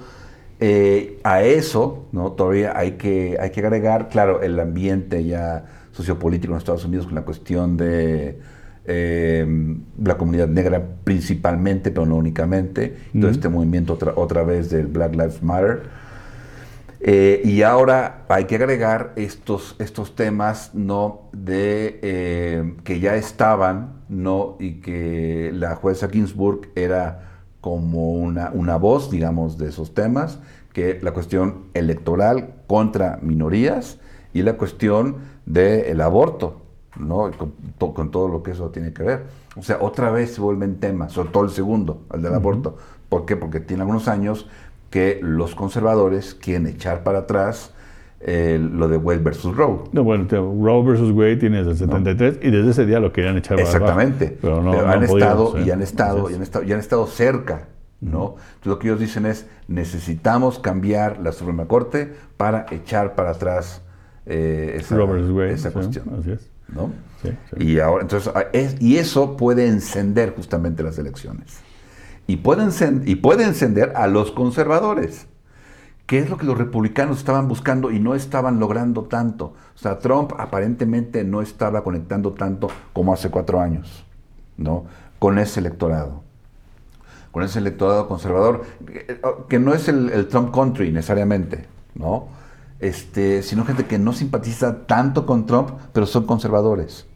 Eh, a eso, ¿no? Todavía hay que, hay que agregar, claro, el ambiente ya sociopolítico en Estados Unidos con la cuestión de eh, la comunidad negra principalmente, pero no únicamente, todo Ujú. este movimiento otra, otra vez del Black Lives Matter. Eh, y ahora hay que agregar estos, estos temas ¿no? de eh, que ya estaban ¿no? y que la jueza Ginsburg era como una, una voz, digamos, de esos temas, que la cuestión electoral contra minorías y la cuestión del aborto, ¿no? Y Con, to- con todo lo que eso tiene que ver. O sea, otra vez se vuelven temas, sobre todo el segundo, el del aborto. ¿Por qué? Porque tiene algunos años que los conservadores quieren echar para atrás eh, lo de Wade versus Roe. No, bueno, Roe versus Wade tiene desde el 73 y desde ese día lo querían echar para abajo. Exactamente. Pero no, Pero no han, pudieron, estado, sí. y han estado y han es. estado y han estado cerca, ¿no? Entonces lo que ellos dicen es necesitamos cambiar la Suprema Corte para echar para atrás eh, esa, Roe versus Wade. esa sí, cuestión, Así es. ¿no? Sí. Y ahora, entonces, es- y eso puede encender justamente las elecciones. Y puede, y puede encender a los conservadores, que es lo que los republicanos estaban buscando y no estaban logrando tanto. O sea, Trump aparentemente no estaba conectando tanto como hace cuatro años, ¿no? Con ese electorado. Con ese electorado conservador, eh, que no es el, Trump country necesariamente, ¿no? Este, sino gente que no simpatiza tanto con Trump, pero son conservadores.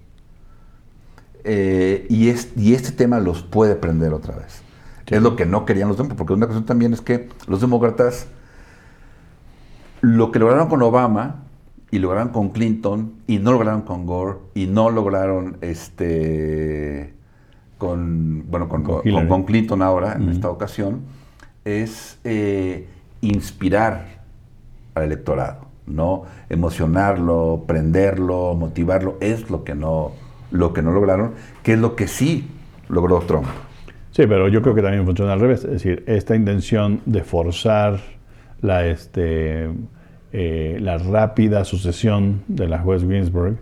Eh, y este tema los puede prender otra vez. Es lo que no querían los demócratas, porque una cuestión también es que los demócratas, lo que lograron con Obama, y lograron con Clinton, y no lograron con Gore, y no lograron este con, bueno, con, Con con- Hillary. con Clinton ahora, en esta ocasión, es eh, inspirar al electorado, ¿no? Emocionarlo, prenderlo, motivarlo, es lo que no, lo que no lograron, que es lo que sí logró Trump. Sí, pero yo creo que también funciona al revés. Es decir, esta intención de forzar la, este, eh, la rápida sucesión de la juez Ginsburg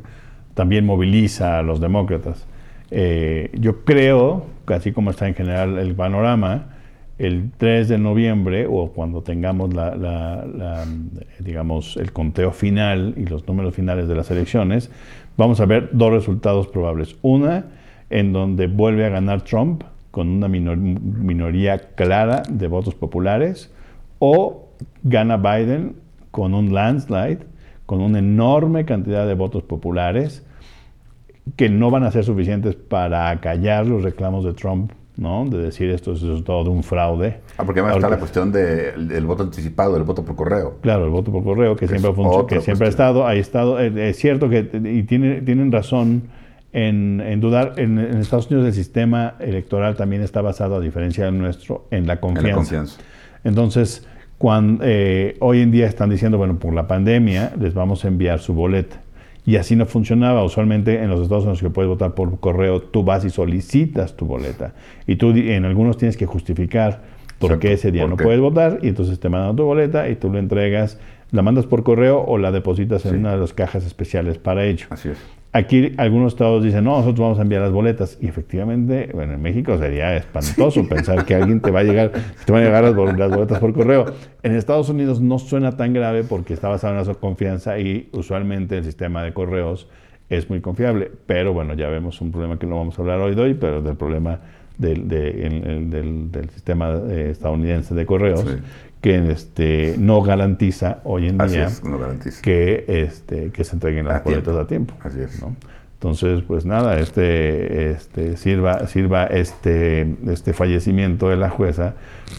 también moviliza a los demócratas. Eh, yo creo, que así como está en general el panorama, el 3 de noviembre o cuando tengamos la, la- digamos, el conteo final y los números finales de las elecciones, vamos a ver dos resultados probables. Una, en donde vuelve a ganar Trump con una minor- minoría clara de votos populares, o gana Biden con un landslide, con una enorme cantidad de votos populares, que no van a ser suficientes para acallar los reclamos de Trump, ¿no? De decir esto es todo un fraude. Ah, porque además está la cuestión de- del voto anticipado, del voto por correo. Claro, el voto por correo, que Que siempre, ha que siempre ha estado, ha estado, eh, es cierto que, y tiene- tienen razón en, en dudar, en, en Estados Unidos el sistema electoral también está basado, a diferencia del nuestro, en la En confianza. la confianza. Entonces, cuando, eh, hoy en día están diciendo, bueno, por la pandemia les vamos a enviar su boleta. Y así no funcionaba. Usualmente en los Estados Unidos que puedes votar por correo, tú vas y solicitas tu boleta. Y tú en algunos tienes que justificar por qué ese día ¿por no qué? puedes votar. Y entonces te mandan tu boleta y tú la entregas, la mandas por correo o la depositas en una de las cajas especiales para ello. Así es. Aquí algunos estados dicen, no, nosotros vamos a enviar las boletas. Y efectivamente, bueno, en México sería espantoso pensar que alguien te va a llegar, te van a llegar las, bol- las boletas por correo. En Estados Unidos no suena tan grave porque está basado en la confianza y usualmente el sistema de correos es muy confiable. Pero bueno, ya vemos un problema que no vamos a hablar hoy de hoy, pero del problema del, del, sistema eh, estadounidense de correos, que este, no garantiza hoy en día que, este, que se entreguen las boletas a tiempo. Así es. Entonces, pues nada, este, este, sirva, sirva este, este fallecimiento de la jueza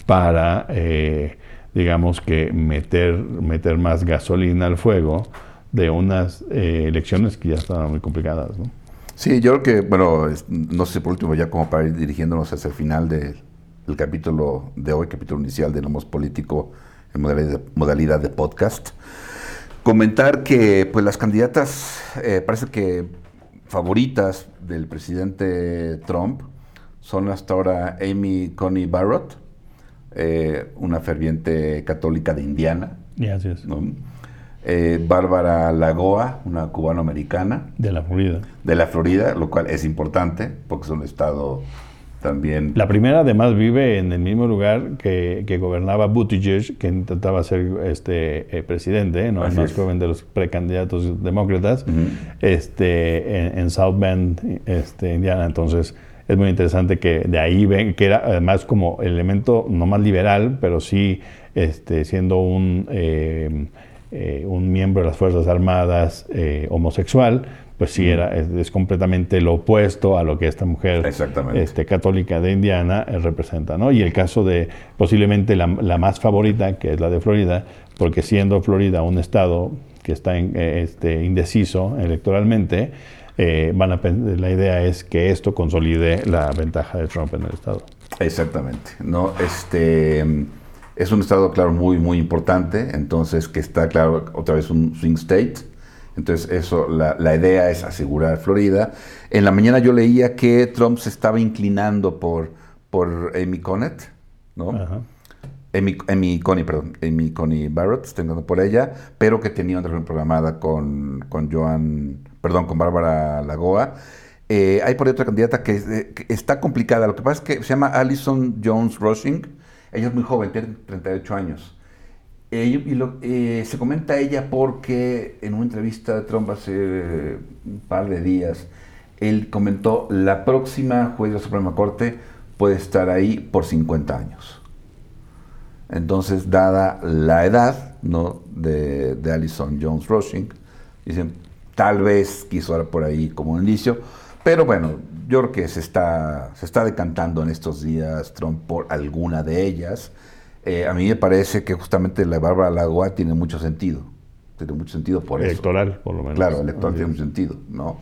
para, eh, digamos que, meter, meter más gasolina al fuego de unas eh, elecciones que ya estaban muy complicadas. ¿no? Sí, yo creo que, bueno, no sé por último, ya como para ir dirigiéndonos hacia el final del capítulo de hoy, capítulo inicial de Nomos Político en modalidad, modalidad de podcast, comentar que pues las candidatas eh, parece que favoritas del presidente Trump son hasta ahora Amy Coney Barrett, eh, una ferviente católica de Indiana. Eh, Bárbara Lagoa, una cubano-americana. De la Florida. De la Florida, lo cual es importante porque es un estado también. La primera, además, vive en el mismo lugar que, gobernaba Buttigieg, que intentaba ser este, eh, presidente, ¿no? el más joven de los precandidatos demócratas, este, en, South Bend, este, Indiana. Entonces, es muy interesante que de ahí ven, que era además como elemento no más liberal, pero sí este, siendo un, eh, eh, un miembro de las Fuerzas Armadas homosexual pues sí, era, es, completamente lo opuesto a lo que esta mujer este, católica de Indiana eh, representa. ¿no? Y el caso de posiblemente la, más favorita, que es la de Florida, porque siendo Florida un estado que está en, eh, este, indeciso electoralmente, eh, van a, la idea es que esto consolide la ventaja de Trump en el estado. Exactamente. No, este es un estado, claro, muy, muy importante, entonces que está, claro, otra vez un swing state entonces, eso, la, idea es asegurar Florida. En la mañana yo leía que Trump se estaba inclinando por, por Amy Connet, ¿no? Amy, Coney, perdón, Amy Coney Barrett, está por ella, pero que tenía una reunión programada con, con Joan, perdón, con Bárbara Lagoa. Eh, hay por ahí otra candidata que, que, está complicada. Lo que pasa es que se llama Alison Jones Rushing. Ella es muy joven, tiene 38 años. Eh, y lo, eh, se comenta ella porque en una entrevista de Trump hace un par de días, él comentó, la próxima juez de la Suprema Corte puede estar ahí por 50 años. Entonces, dada la edad ¿no? de, de Alison Jones Rushing, dicen, tal vez quiso dar por ahí como un inicio, pero bueno, yo creo que se está, se está decantando en estos días Trump por alguna de ellas. Eh, a mí me parece que justamente la Bárbara Lagoa tiene mucho sentido. Tiene mucho sentido por eso. Electoral, por lo menos. Claro, electoral tiene mucho sentido, ¿no?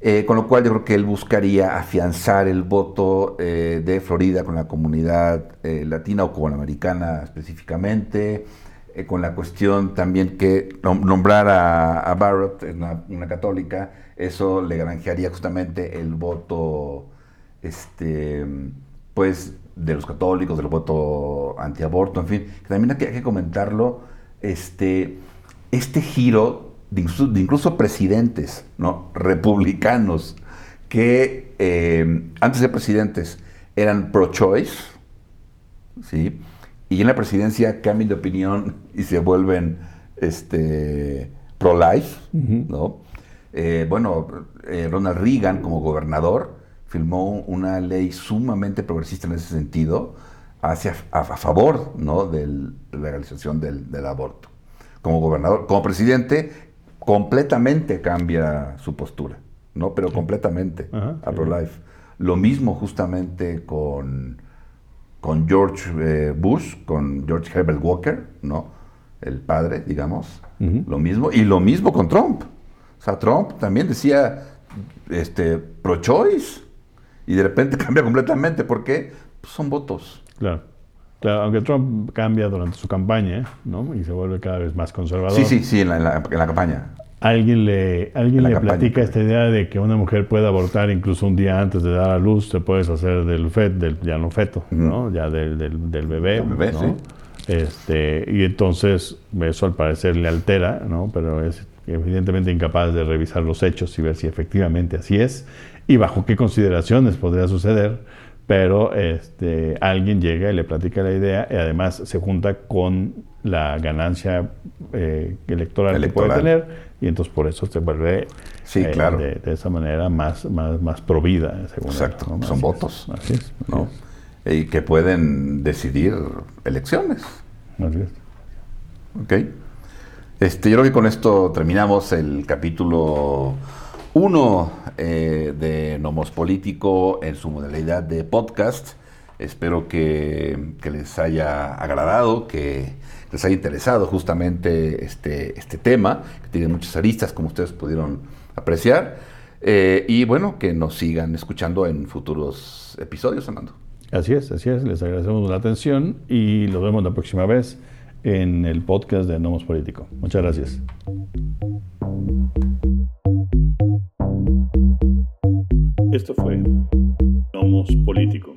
Eh, con lo cual yo creo que él buscaría afianzar el voto eh, de Florida con la comunidad latina o cubanoamericana específicamente, con la cuestión también que nombrar a, Barrett, una, una, católica, eso le granjearía justamente el voto, este, pues de los católicos, del voto antiaborto, en fin, que también hay que, comentarlo, este, este giro de incluso, presidentes ¿no? republicanos que eh, antes de presidentes eran pro-choice, ¿sí? y en la presidencia cambian de opinión y se vuelven este, pro-life, ¿no? Eh, bueno, eh, Ronald Reagan como gobernador, firmó una ley sumamente progresista en ese sentido, hacia, a, favor ¿no? de la legalización del, aborto. Como gobernador, como presidente, completamente cambia su postura, ¿no? pero completamente a pro-life. Lo mismo justamente con, con George eh, Bush, con George Herbert Walker, ¿no? el padre, digamos, lo mismo, y lo mismo con Trump. O sea, Trump también decía este, pro-choice, y de repente cambia completamente. ¿Por qué? Pues son votos. Claro. Aunque Trump cambia durante su campaña, ¿no? Y se vuelve cada vez más conservador. Sí, sí, sí, en la, campaña. Alguien le, alguien le platica esta idea de que una mujer puede abortar incluso un día antes de dar a luz, se puede hacer del feto, del, ya no feto, ¿no? Ya del, del, bebé, bebé ¿no? Este, y entonces eso al parecer le altera, ¿no? Pero es evidentemente incapaz de revisar los hechos y ver si efectivamente así es y bajo qué consideraciones podría suceder, pero este, alguien llega y le platica la idea y además se junta con la ganancia eh, electoral, que puede tener y entonces por eso se vuelve sí, eh, claro. de, esa manera más, más, más provida. Según Exacto, son votos. Así es. ¿no? Y que pueden decidir elecciones. Así es. Ok. Este, yo creo que con esto terminamos el capítulo 1 eh, de Nomos Político en su modalidad de podcast. Espero que, les haya agradado, que les haya interesado justamente este, este tema, que tiene muchas aristas, como ustedes pudieron apreciar. Eh, y bueno, que nos sigan escuchando en futuros episodios, Armando. Así es, así es. Les agradecemos la atención y los vemos la próxima vez en el podcast de Nomos Político. Muchas gracias. Esto fue Nomos Político.